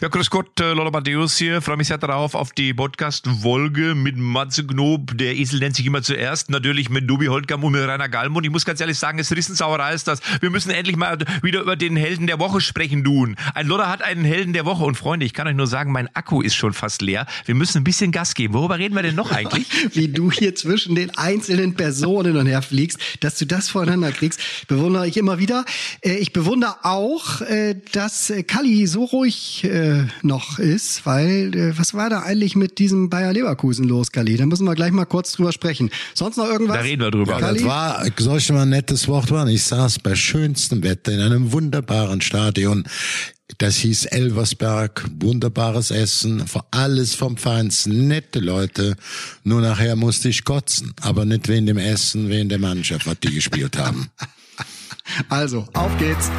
Ja, grüß Gott, äh, Lola Matthäus hier. Freue mich sehr darauf auf die Podcast-Wolge mit Matze Knob. Der Esel nennt sich immer zuerst. Natürlich mit Dubi Holtkamp und mit Rainer Gallmund. Ich muss ganz ehrlich sagen, es Rissensauerei ist das. Wir müssen endlich mal wieder über den Helden der Woche sprechen, tun. Ein Lola hat einen Helden der Woche. Und Freunde, ich kann euch nur sagen, mein Akku ist schon fast leer. Wir müssen ein bisschen Gas geben. Worüber reden wir denn noch eigentlich? Wie du hier zwischen den einzelnen Personen und her fliegst, dass du das voreinander kriegst, bewundere ich immer wieder. Äh, ich bewundere auch, äh, dass Kalli so ruhig äh, noch ist, weil was war da eigentlich mit diesem Bayer Leverkusen los, Kalli? Da müssen wir gleich mal kurz drüber sprechen. Sonst noch irgendwas? Da reden wir drüber. Ja, das war, soll ich mal ein nettes Wort machen? Ich saß bei schönstem Wetter in einem wunderbaren Stadion das hieß Elversberg, wunderbares Essen, alles vom Feinsten, nette Leute. Nur nachher musste ich kotzen, aber nicht wegen dem Essen, wegen der Mannschaft, was die gespielt haben. Also, auf geht's.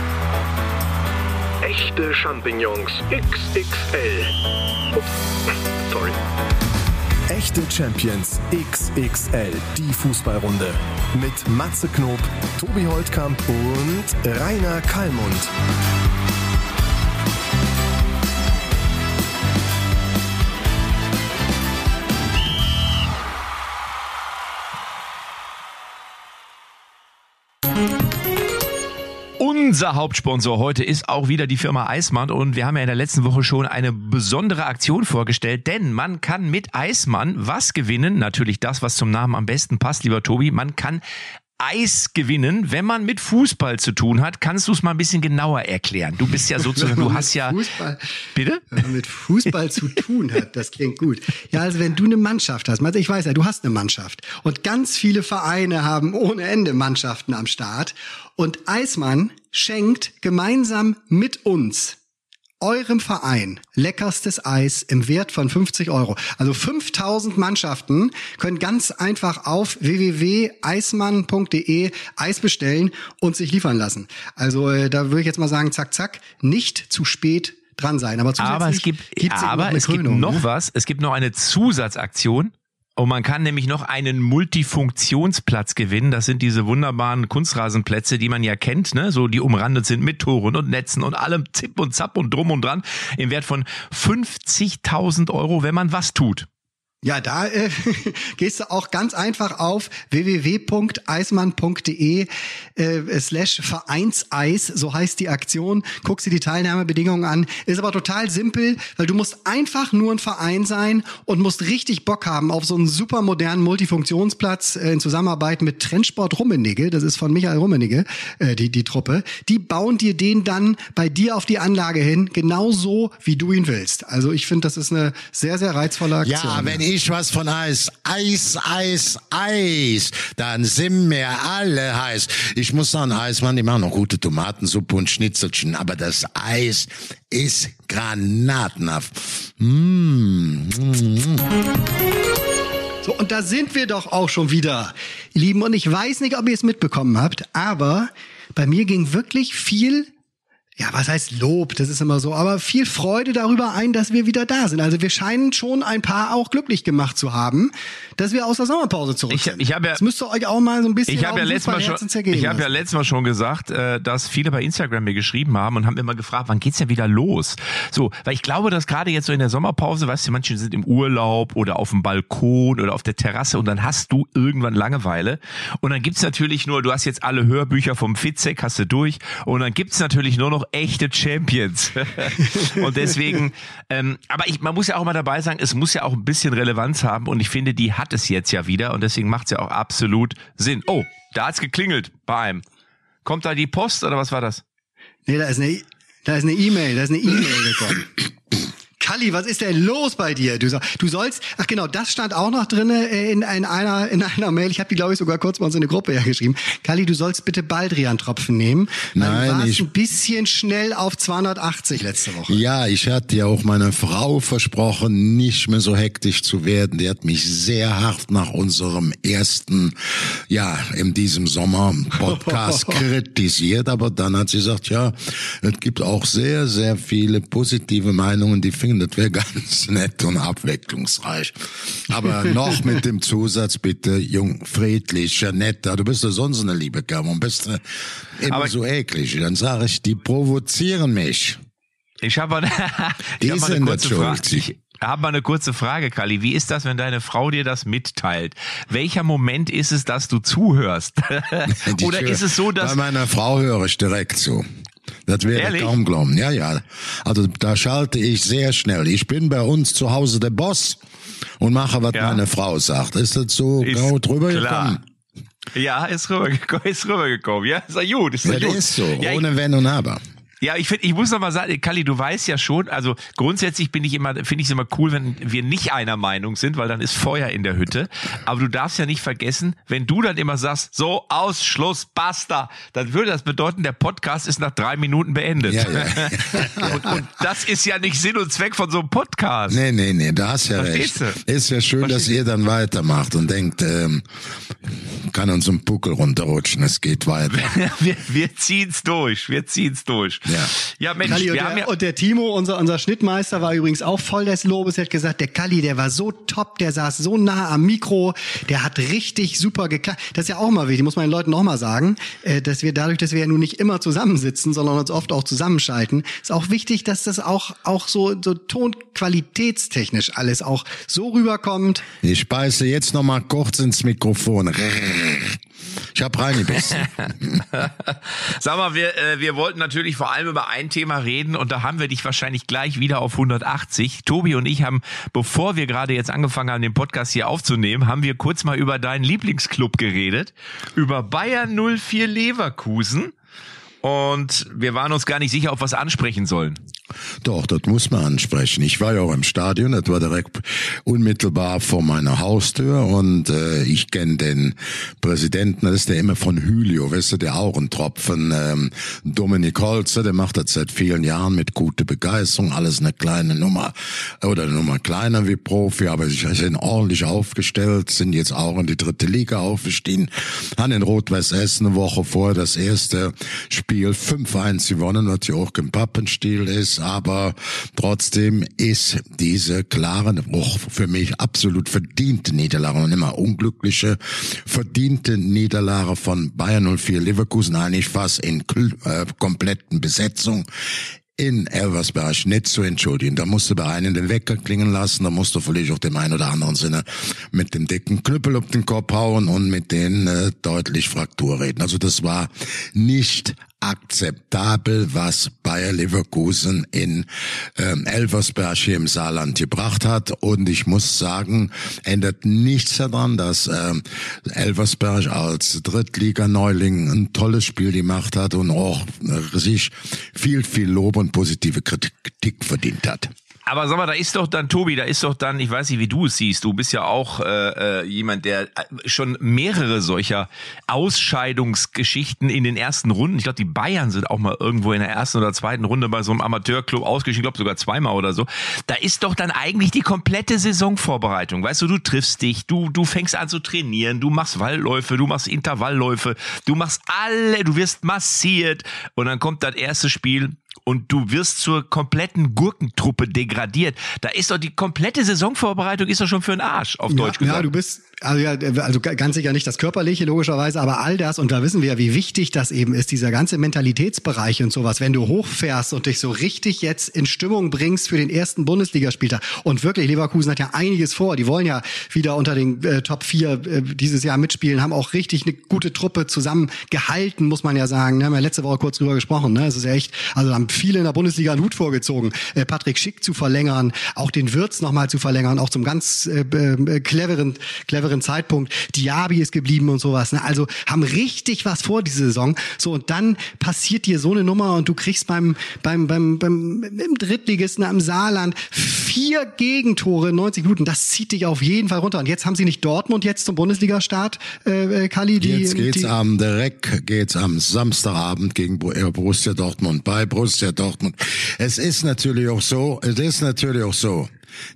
Echte Champignons XXL. Ups, sorry. Echte Champions XXL, die Fußballrunde. Mit Matze Knob, Tobi Holtkamp und Rainer Kallmund. Unser Hauptsponsor heute ist auch wieder die Firma Eismann und wir haben ja in der letzten Woche schon eine besondere Aktion vorgestellt, denn man kann mit Eismann was gewinnen, natürlich das, was zum Namen am besten passt, lieber Tobi, man kann Eis gewinnen, wenn man mit Fußball zu tun hat. Kannst du es mal ein bisschen genauer erklären? Du bist ja sozusagen, du hast ja. Fußball, bitte? Wenn man mit Fußball zu tun hat, das klingt gut. Ja, also wenn du eine Mannschaft hast, ich weiß ja, du hast eine Mannschaft und ganz viele Vereine haben ohne Ende Mannschaften am Start und Eismann schenkt gemeinsam mit uns eurem Verein leckerstes Eis im Wert von 50 Euro. Also 5000 Mannschaften können ganz einfach auf www.eismann.de Eis bestellen und sich liefern lassen. Also äh, da würde ich jetzt mal sagen, zack, zack, nicht zu spät dran sein. Aber, aber es gibt, aber es Krönung, gibt noch ne? was. Es gibt noch eine Zusatzaktion. Und man kann nämlich noch einen Multifunktionsplatz gewinnen. Das sind diese wunderbaren Kunstrasenplätze, die man ja kennt, ne? so die umrandet sind mit Toren und Netzen und allem Zip und Zap und drum und dran im Wert von 50.000 Euro, wenn man was tut. Ja, da äh, gehst du auch ganz einfach auf www.eismann.de äh, slash Vereinseis, so heißt die Aktion. Guckst dir die Teilnahmebedingungen an. Ist aber total simpel, weil du musst einfach nur ein Verein sein und musst richtig Bock haben auf so einen super modernen Multifunktionsplatz äh, in Zusammenarbeit mit Trendsport Rummenigge. Das ist von Michael Rummenigge, äh, die, die Truppe. Die bauen dir den dann bei dir auf die Anlage hin, genauso wie du ihn willst. Also ich finde, das ist eine sehr, sehr reizvolle Aktion. Ja, wenn ich was von Eis. Eis, Eis, Eis. Dann sind wir alle heiß. Ich muss sagen, Eismann, die machen noch gute Tomatensuppe und Schnitzelchen, aber das Eis ist granatenhaft. Mmh. So, und da sind wir doch auch schon wieder, ihr Lieben. Und ich weiß nicht, ob ihr es mitbekommen habt, aber bei mir ging wirklich viel ja, was heißt Lob? Das ist immer so, aber viel Freude darüber ein, dass wir wieder da sind. Also wir scheinen schon ein paar auch glücklich gemacht zu haben, dass wir aus der Sommerpause zurück sind. Ich, hab ja, das müsste euch auch mal so ein bisschen ich habe ja letztes Mal schon, ich habe ja letztes Mal schon gesagt, äh, dass viele bei Instagram mir geschrieben haben und haben immer gefragt, wann geht's denn wieder los? So, weil ich glaube, dass gerade jetzt so in der Sommerpause, weißt du, manche sind im Urlaub oder auf dem Balkon oder auf der Terrasse und dann hast du irgendwann Langeweile und dann gibt's natürlich nur, du hast jetzt alle Hörbücher vom Fitzek, hast du durch und dann gibt's natürlich nur noch echte Champions. und deswegen, ähm, aber ich, man muss ja auch mal dabei sagen, es muss ja auch ein bisschen Relevanz haben und ich finde, die hat es jetzt ja wieder und deswegen macht es ja auch absolut Sinn. Oh, da hat's geklingelt bei einem. Kommt da die Post oder was war das? Nee, da ist eine, da ist eine E-Mail, da ist eine E-Mail gekommen. Kalli, was ist denn los bei dir? Du, du sollst, ach genau, das stand auch noch drinne äh, in, in einer in einer Mail. Ich habe die glaube ich sogar kurz mal uns in eine Gruppe geschrieben. Kalli, du sollst bitte Baldrian-Tropfen nehmen. Nein, du warst ich ein bisschen schnell auf 280 letzte Woche. Ja, ich hatte ja auch meiner Frau versprochen, nicht mehr so hektisch zu werden. Die hat mich sehr hart nach unserem ersten, ja, in diesem Sommer Podcast kritisiert, aber dann hat sie gesagt, ja, es gibt auch sehr, sehr viele positive Meinungen, die finden das wäre ganz nett und abwechslungsreich. Aber noch mit dem Zusatz bitte, jung, friedlich, netter. Du bist ja sonst eine liebe Kerl und bist immer Aber so eklig. Dann sage ich, die provozieren mich. Ich habe eine, hab mal eine kurze Frage. Ich habe mal eine kurze Frage, Kali. Wie ist das, wenn deine Frau dir das mitteilt? Welcher Moment ist es, dass du zuhörst? Oder ist es so, dass... Bei meiner Frau höre ich direkt zu. Das ich kaum glauben. Ja, ja. Also da schalte ich sehr schnell. Ich bin bei uns zu Hause der Boss und mache, was ja. meine Frau sagt. Ist das so ist genau drüber klar. gekommen? Ja, ist rübergekommen, ist rübergekommen. Ja, ist ja gut. Ist ja, gut. ist so, ja, ohne Wenn und Aber. Ja, ich finde, ich muss noch mal sagen, Kali, du weißt ja schon, also grundsätzlich bin ich immer, finde ich es immer cool, wenn wir nicht einer Meinung sind, weil dann ist Feuer in der Hütte. Aber du darfst ja nicht vergessen, wenn du dann immer sagst, so Ausschluss, basta, dann würde das bedeuten, der Podcast ist nach drei Minuten beendet. Ja, ja. und, und, das ist ja nicht Sinn und Zweck von so einem Podcast. Nee, nee, nee, da hast ja Verstehst recht. Du? Ist ja schön, Verstehst dass ihr dann weitermacht und denkt, ähm, kann uns ein Puckel runterrutschen, es geht weiter. wir wir ziehen's durch, wir ziehen's durch. Ja, ja Mensch, Kalli, wir und, haben der, ja und der Timo, unser, unser Schnittmeister, war übrigens auch voll des Lobes. Er hat gesagt, der Kalli, der war so top, der saß so nah am Mikro, der hat richtig super geklappt. Das ist ja auch mal wichtig, muss man den Leuten auch mal sagen, äh, dass wir dadurch, dass wir ja nun nicht immer zusammensitzen, sondern uns oft auch zusammenschalten, ist auch wichtig, dass das auch, auch so, so tonqualitätstechnisch alles auch so rüberkommt. Ich speise jetzt noch mal kurz ins Mikrofon. Ich habe reingebissen. Sag mal, wir, äh, wir wollten natürlich vor allem über ein Thema reden und da haben wir dich wahrscheinlich gleich wieder auf 180. Tobi und ich haben, bevor wir gerade jetzt angefangen haben, den Podcast hier aufzunehmen, haben wir kurz mal über deinen Lieblingsclub geredet, über Bayern 04 Leverkusen und wir waren uns gar nicht sicher, ob wir es ansprechen sollen. Doch, das muss man ansprechen. Ich war ja auch im Stadion, das war direkt unmittelbar vor meiner Haustür und äh, ich kenne den Präsidenten, das ist der immer von Hylio, weißt du, der auch ein Tropfen, ähm, Dominik Holzer, der macht das seit vielen Jahren mit guter Begeisterung, alles eine kleine Nummer oder eine Nummer kleiner wie Profi, aber sie sind ordentlich aufgestellt, sind jetzt auch in die dritte Liga aufgestiegen, haben in Rot-Weiß Essen eine Woche vor das erste Spiel 5-1 gewonnen, was ja auch im Pappenstiel ist aber trotzdem ist diese klare, auch für mich absolut verdiente Niederlage und immer unglückliche, verdiente Niederlage von Bayern 04 Leverkusen eigentlich fast in äh, kompletten Besetzung in Elversberg nicht zu entschuldigen. Da musst du bei einem den Wecker klingen lassen, da musst du vielleicht auch dem einen oder anderen Sinne mit dem dicken Knüppel auf den Kopf hauen und mit denen äh, deutlich Fraktur reden. Also das war nicht akzeptabel, was Bayer Leverkusen in ähm, Elversberg hier im Saarland gebracht hat. Und ich muss sagen, ändert nichts daran, dass ähm, Elversberg als Drittliga-Neuling ein tolles Spiel gemacht hat und auch äh, sich viel, viel Lob und positive Kritik verdient hat. Aber sag mal, da ist doch dann, Tobi, da ist doch dann, ich weiß nicht, wie du es siehst, du bist ja auch äh, äh, jemand, der äh, schon mehrere solcher Ausscheidungsgeschichten in den ersten Runden, ich glaube, die Bayern sind auch mal irgendwo in der ersten oder zweiten Runde bei so einem Amateurclub ausgeschieden, ich glaube sogar zweimal oder so. Da ist doch dann eigentlich die komplette Saisonvorbereitung. Weißt du, du triffst dich, du, du fängst an zu trainieren, du machst Wallläufe, du machst Intervallläufe, du machst alle, du wirst massiert und dann kommt das erste Spiel und du wirst zur kompletten Gurkentruppe degradiert. Da ist doch die komplette Saisonvorbereitung ist doch schon für den Arsch, auf ja, Deutsch gesagt. Ja, du bist also ja, also ganz sicher nicht das Körperliche, logischerweise, aber all das, und da wissen wir ja, wie wichtig das eben ist, dieser ganze Mentalitätsbereich und sowas, wenn du hochfährst und dich so richtig jetzt in Stimmung bringst für den ersten Bundesligaspieltag. Und wirklich, Leverkusen hat ja einiges vor. Die wollen ja wieder unter den äh, Top 4 äh, dieses Jahr mitspielen, haben auch richtig eine gute Truppe zusammengehalten, muss man ja sagen. Wir haben ja letzte Woche kurz drüber gesprochen. Ne? Es ist ja echt, also haben viele in der Bundesliga einen Hut vorgezogen, äh, Patrick Schick zu verlängern, auch den Wirtz nochmal zu verlängern, auch zum ganz äh, äh, cleveren, cleveren späteren Zeitpunkt. Diaby ist geblieben und sowas. Ne? Also haben richtig was vor diese Saison. So und dann passiert dir so eine Nummer und du kriegst beim beim beim beim im Drittligisten am Saarland vier Gegentore in 90 Minuten. Das zieht dich auf jeden Fall runter. Und jetzt haben sie nicht Dortmund jetzt zum Bundesliga-Start, äh, äh Kali. Die, jetzt geht's die, am direkt geht's am Samstagabend gegen äh, Borussia Dortmund bei Borussia Dortmund. Es ist natürlich auch so. Es ist natürlich auch so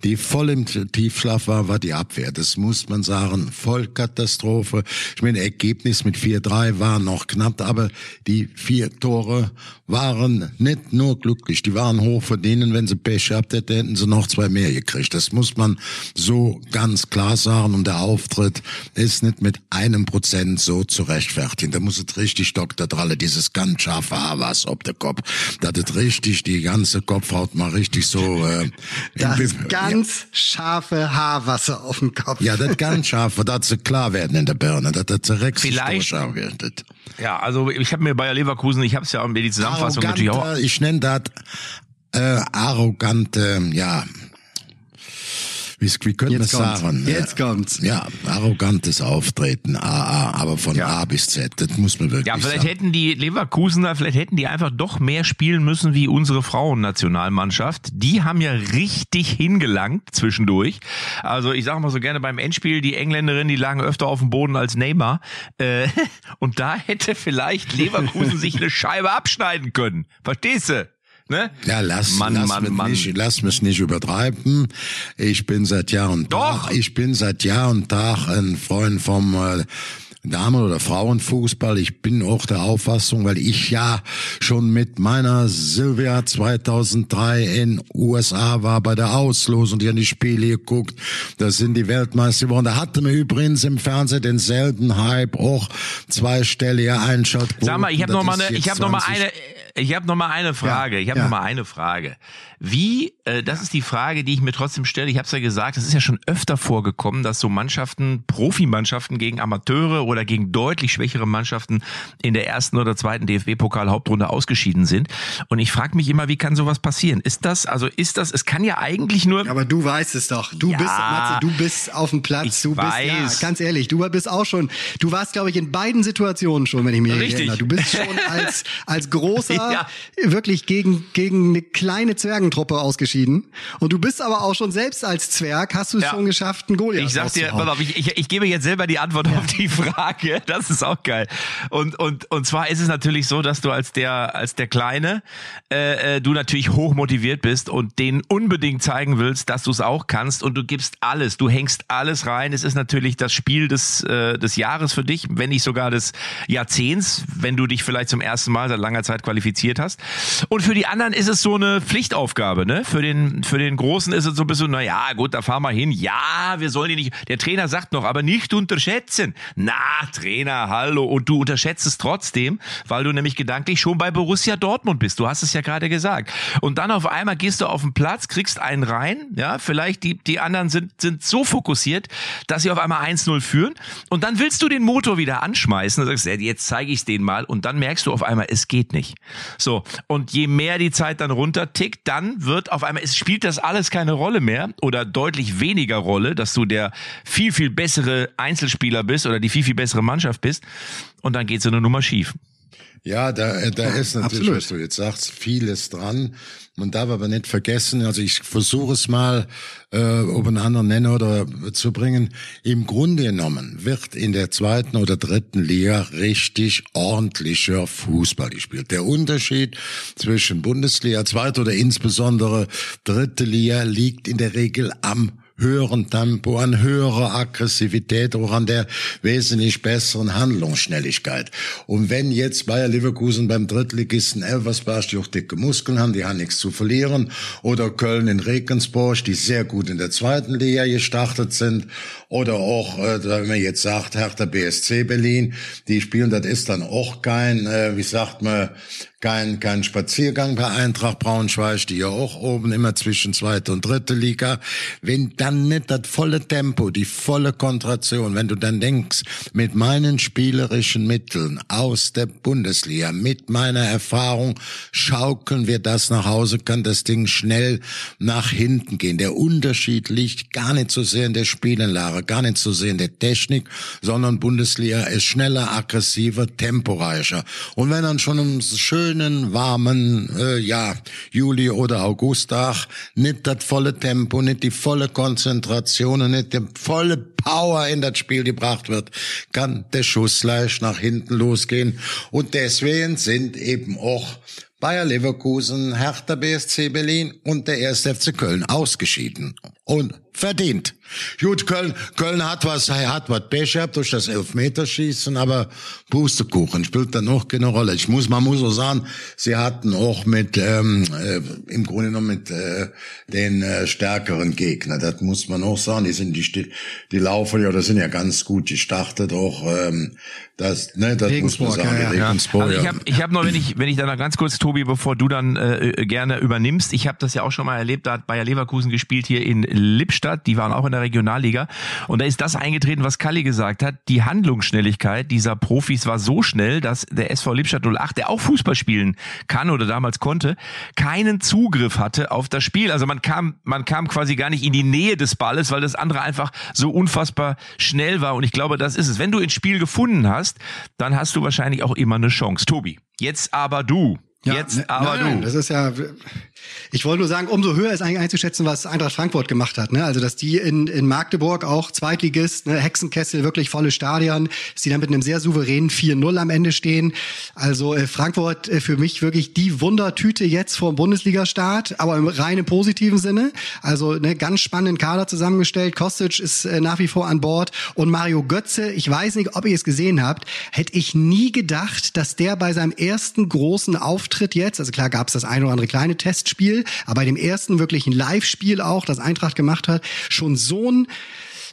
die voll im Tiefschlaf war, war die Abwehr. Das muss man sagen. Vollkatastrophe. Ich meine, Ergebnis mit 4-3 war noch knapp, aber die vier Tore waren nicht nur glücklich, die waren hoch verdienen. Wenn sie Pech gehabt hätten, hätten sie noch zwei mehr gekriegt. Das muss man so ganz klar sagen. Und der Auftritt ist nicht mit einem Prozent so zu rechtfertigen. Da muss es richtig Dr. Dralle, dieses ganz scharfe Haarwas ob der Kopf. Da hat richtig die ganze Kopfhaut mal richtig so... Äh, das ganz scharfe Haarwasser auf dem Kopf. Ja, das ganz scharfe, das sie klar werden in der Birne. Das hat direkt Vielleicht. Wird. Ja, also ich habe mir Bayer Leverkusen, ich habe es ja auch in die Zusammenfassung Arrogante, natürlich auch. Ich nenne das äh, arrogante, ja, wie, wie könnte man sagen? Jetzt kommt's. Ja, arrogantes Auftreten, AA, aber von ja. A bis Z, das muss man wirklich Ja, vielleicht sagen. hätten die Leverkusener, vielleicht hätten die einfach doch mehr spielen müssen wie unsere Frauennationalmannschaft. Die haben ja richtig hingelangt zwischendurch. Also ich sage mal so gerne beim Endspiel, die Engländerin, die lagen öfter auf dem Boden als Neymar. Äh, und da hätte vielleicht Leverkusen sich eine Scheibe abschneiden können. Verstehst du? Ne? Ja, lass, Mann, lass, Mann, mich Mann. Nicht, lass mich nicht übertreiben. Ich bin seit Jahr und Doch. Tag, ich bin seit Jahr und Tag ein Freund vom äh, Damen- oder Frauenfußball. Ich bin auch der Auffassung, weil ich ja schon mit meiner Silvia 2003 in USA war bei der Auslosung, die an die Spiele geguckt. Da sind die Weltmeister geworden. Da hatte mir übrigens im Fernsehen denselben Hype auch zweistellige Einschaltquoten. Sag mal, ich habe noch mal eine, ich habe noch mal 20 eine, ich habe noch mal eine Frage. Ich habe ja. noch mal eine Frage. Wie, äh, das ist die Frage, die ich mir trotzdem stelle. Ich habe es ja gesagt, es ist ja schon öfter vorgekommen, dass so Mannschaften, Profimannschaften gegen Amateure oder gegen deutlich schwächere Mannschaften in der ersten oder zweiten DFB-Pokal-Hauptrunde ausgeschieden sind. Und ich frage mich immer, wie kann sowas passieren? Ist das, also ist das, es kann ja eigentlich nur Aber du weißt es doch. Du Ja. bist, Matze, du bist auf dem Platz. Ich du bist, weiß. ja, ganz ehrlich, du bist auch schon, du warst, glaube ich, in beiden Situationen schon, wenn ich mich Richtig. erinnere. Du bist schon als, als großer, Ja. wirklich gegen, gegen eine kleine Zwergentruppe ausgeschieden. Und du bist aber auch schon selbst als Zwerg, hast du es Ja. schon geschafft, einen Goliath Ich sag dir, auf, ich, ich, ich gebe jetzt selber die Antwort auf die Frage. Das ist auch geil. Und, und, und zwar ist es natürlich so, dass du als der, als der Kleine, äh, äh, du natürlich hoch motiviert bist und denen unbedingt zeigen willst, dass du es auch kannst und du gibst alles. Du hängst alles rein. Es ist natürlich das Spiel des, äh, des Jahres für dich, wenn nicht sogar des Jahrzehnts, wenn du dich vielleicht zum ersten Mal seit langer Zeit qualifiziert hast. Und für die anderen ist es so eine Pflichtaufgabe, ne? Für den, für den Großen ist es so ein bisschen, na ja, gut, da fahren wir hin. Ja, wir sollen die nicht, der Trainer sagt noch, aber nicht unterschätzen. Na, Trainer, hallo. Und du unterschätzt es trotzdem, weil du nämlich gedanklich schon bei Borussia Dortmund bist. Du hast es ja gerade gesagt. Und dann auf einmal gehst du auf den Platz, kriegst einen rein, ja, vielleicht die, die anderen sind, sind so fokussiert, dass sie auf einmal 1-0 führen. Und dann willst du den Motor wieder anschmeißen und sagst, jetzt zeige ich es denen mal. Und dann merkst du auf einmal, es geht nicht. So. Und je mehr die Zeit dann runtertickt, dann wird auf einmal, es spielt das alles keine Rolle mehr oder deutlich weniger Rolle, dass du der viel, viel bessere Einzelspieler bist oder die viel, viel bessere Mannschaft bist. Und dann geht so eine Nummer schief. Ja, da, da ist natürlich, absolut. was du jetzt sagst, vieles dran. Man darf aber nicht vergessen, also ich versuche es mal äh, ob einen anderen Nenner oder zu bringen. Im Grunde genommen wird in der zweiten oder dritten Liga richtig ordentlicher Fußball gespielt. Der Unterschied zwischen Bundesliga, zweite oder insbesondere dritte Liga liegt in der Regel am höheren Tempo, an höherer Aggressivität, auch an der wesentlich besseren Handlungsschnelligkeit. Und wenn jetzt Bayer Leverkusen beim Drittligisten Elversberg, die auch dicke Muskeln haben, die haben nichts zu verlieren, oder Köln in Regensburg, die sehr gut in der zweiten Liga gestartet sind, oder auch, äh, wenn man jetzt sagt, Hertha BSC Berlin, die spielen, das ist dann auch kein, äh, wie sagt man, kein, kein Spaziergang bei Eintracht Braunschweig, die ja auch oben immer zwischen zweite und dritte Liga. Wenn dann nicht das volle Tempo, die volle Kontration, wenn du dann denkst, mit meinen spielerischen Mitteln aus der Bundesliga, mit meiner Erfahrung, schaukeln wir das nach Hause, kann das Ding schnell nach hinten gehen. Der Unterschied liegt gar nicht so sehr in der Spielanlage, gar nicht so sehr in der Technik, sondern Bundesliga ist schneller, aggressiver, temporeicher. Und wenn dann schon um schönen, warmen, äh, ja, Juli oder Augusttag nicht das volle Tempo, nicht die volle Konzentration und nicht die volle Power in das Spiel gebracht wird, kann der Schuss leicht nach hinten losgehen. Und deswegen sind eben auch Bayer Leverkusen, Hertha BSC Berlin und der 1. FC Köln ausgeschieden. Und verdient. Gut, Köln, Köln hat was, hat was Pech gehabt durch das Elfmeterschießen, aber Pustekuchen spielt dann auch keine Rolle. Ich muss, man muss auch sagen, sie hatten auch mit, ähm, äh, im Grunde genommen mit äh, den äh, stärkeren Gegner. Das muss man auch sagen. Die sind die, die laufen ja, das sind ja ganz gut gestartet auch. Ähm, das, ne, das muss man sagen. Ja, ja. Also ich habe, ich hab noch, wenn ich, wenn ich da noch ganz kurz, Tobi, bevor du dann äh, gerne übernimmst, ich habe das ja auch schon mal erlebt. Da hat Bayer Leverkusen gespielt hier in Lippstadt. Die waren auch in der Regionalliga. Und da ist das eingetreten, was Kalli gesagt hat. Die Handlungsschnelligkeit dieser Profis war so schnell, dass der SV Lippstadt 08, der auch Fußball spielen kann oder damals konnte, keinen Zugriff hatte auf das Spiel. Also man kam, man kam quasi gar nicht in die Nähe des Balles, weil das andere einfach so unfassbar schnell war. Und ich glaube, das ist es. Wenn du ins Spiel gefunden hast, dann hast du wahrscheinlich auch immer eine Chance. Tobi, jetzt aber du. Ja, Jetzt ne, aber nein, du. Das ist ja, ich wollte nur sagen, umso höher ist eigentlich einzuschätzen, was Eintracht Frankfurt gemacht hat. Ne? Also, dass die in, in Magdeburg auch Zweitligist, ne? Hexenkessel, wirklich volle Stadion, dass die dann mit einem sehr souveränen 4-0 am Ende stehen. Also äh, Frankfurt äh, für mich wirklich die Wundertüte jetzt vor dem Bundesliga-Start, aber im reinen positiven Sinne. Also ne, ganz spannenden Kader zusammengestellt. Kostic ist äh, nach wie vor an Bord und Mario Götze, ich weiß nicht, ob ihr es gesehen habt, hätte ich nie gedacht, dass der bei seinem ersten großen Auftritt jetzt, also klar gab es das ein oder andere kleine Testspiel, aber bei dem ersten wirklichen Live-Spiel auch, das Eintracht gemacht hat, schon so ein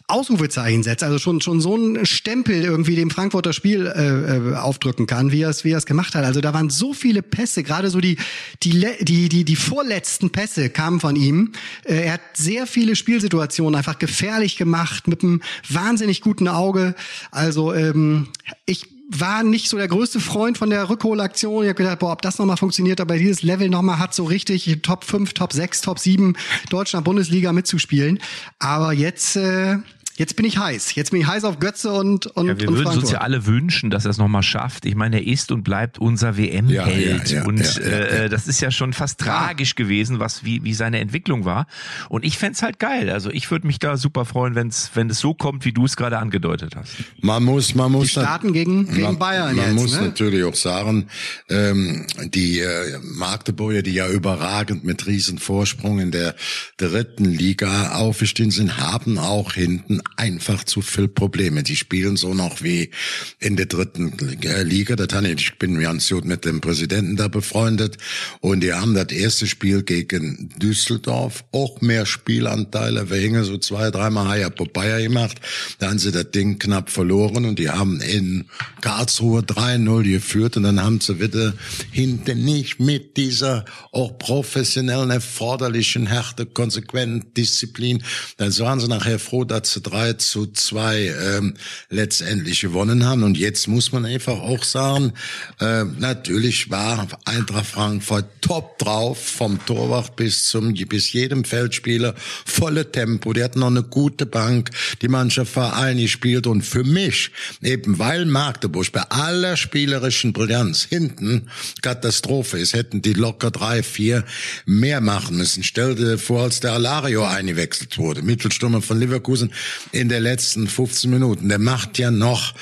Ausrufezeichen setzt, also schon schon so ein Stempel irgendwie dem Frankfurter Spiel äh, äh, aufdrücken kann, wie er es wie gemacht hat. Also da waren so viele Pässe, gerade so die die die die die vorletzten Pässe kamen von ihm. Äh, er hat sehr viele Spielsituationen einfach gefährlich gemacht mit einem wahnsinnig guten Auge. Also ähm, ich war nicht so der größte Freund von der Rückholaktion. Ich habe gedacht, boah, ob das nochmal funktioniert, aber dieses Level nochmal hat so richtig Top 5, Top 6, Top 7 Deutschland Bundesliga mitzuspielen. Aber jetzt äh, Jetzt bin ich heiß. Jetzt bin ich heiß auf Götze und und ja, Wir und würden uns ja alle wünschen, dass er es nochmal schafft. Ich meine, er ist und bleibt unser WM-Held. Ja, ja, und äh, das ist ja schon fast tragisch gewesen, was wie, wie seine Entwicklung war. Und ich fände halt geil. Also ich würde mich da super freuen, wenn's, wenn es so kommt, wie du es gerade angedeutet hast. Man muss, man muss. Die starten gegen, gegen man, Bayern Man jetzt, muss ne? natürlich auch sagen, ähm, die äh, Magdeburger, die ja überragend mit riesen Vorsprung in der dritten Liga aufgestiegen sind, haben auch hinten einfach zu viel Probleme. Die spielen so noch wie in der dritten Liga. Das ich bin ganz gut mit dem Präsidenten da befreundet und die haben das erste Spiel gegen Düsseldorf auch mehr Spielanteile. Wir hingen so zwei, dreimal Haya Popeye gemacht. Da haben sie das Ding knapp verloren und die haben in Karlsruhe 3-0 geführt und dann haben sie wieder hinten nicht mit dieser auch professionellen, erforderlichen Härte, konsequenten Disziplin. Dann waren sie nachher froh, dass sie 3 zu 2 ähm, letztendlich gewonnen haben. Und jetzt muss man einfach auch sagen, äh, natürlich war Eintracht Frankfurt top drauf, vom Torwart bis zum bis jedem Feldspieler, volle Tempo. Die hatten noch eine gute Bank, die Mannschaft war eingespielt und für mich, eben weil Magdeburg bei aller spielerischen Brillanz hinten Katastrophe ist, hätten die locker drei, vier mehr machen müssen. Stell dir vor, als der Alario eingewechselt wurde, Mittelstürmer von Leverkusen in der letzten 15 Minuten. Der macht ja noch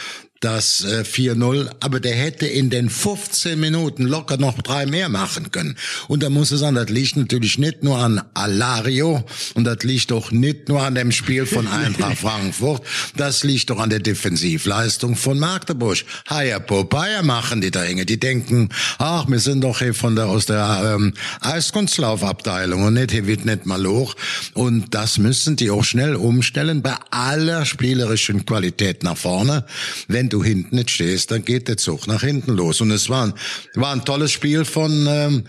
das äh, 4-0, aber der hätte in den 15 Minuten locker noch drei mehr machen können. Und da muss ich sagen, das liegt natürlich nicht nur an Alario und das liegt doch nicht nur an dem Spiel von Eintracht Frankfurt, das liegt doch an der Defensivleistung von Magdeburg. Haya Popeye machen die da Inge, die denken, ach, wir sind doch hier von der aus der ähm, Eiskunstlaufabteilung und nicht hier wird nicht mal hoch und das müssen die auch schnell umstellen bei aller spielerischen Qualität nach vorne. Wenn du hinten nicht stehst, dann geht der Zug nach hinten los. Und es war ein, war ein tolles Spiel von, ähm,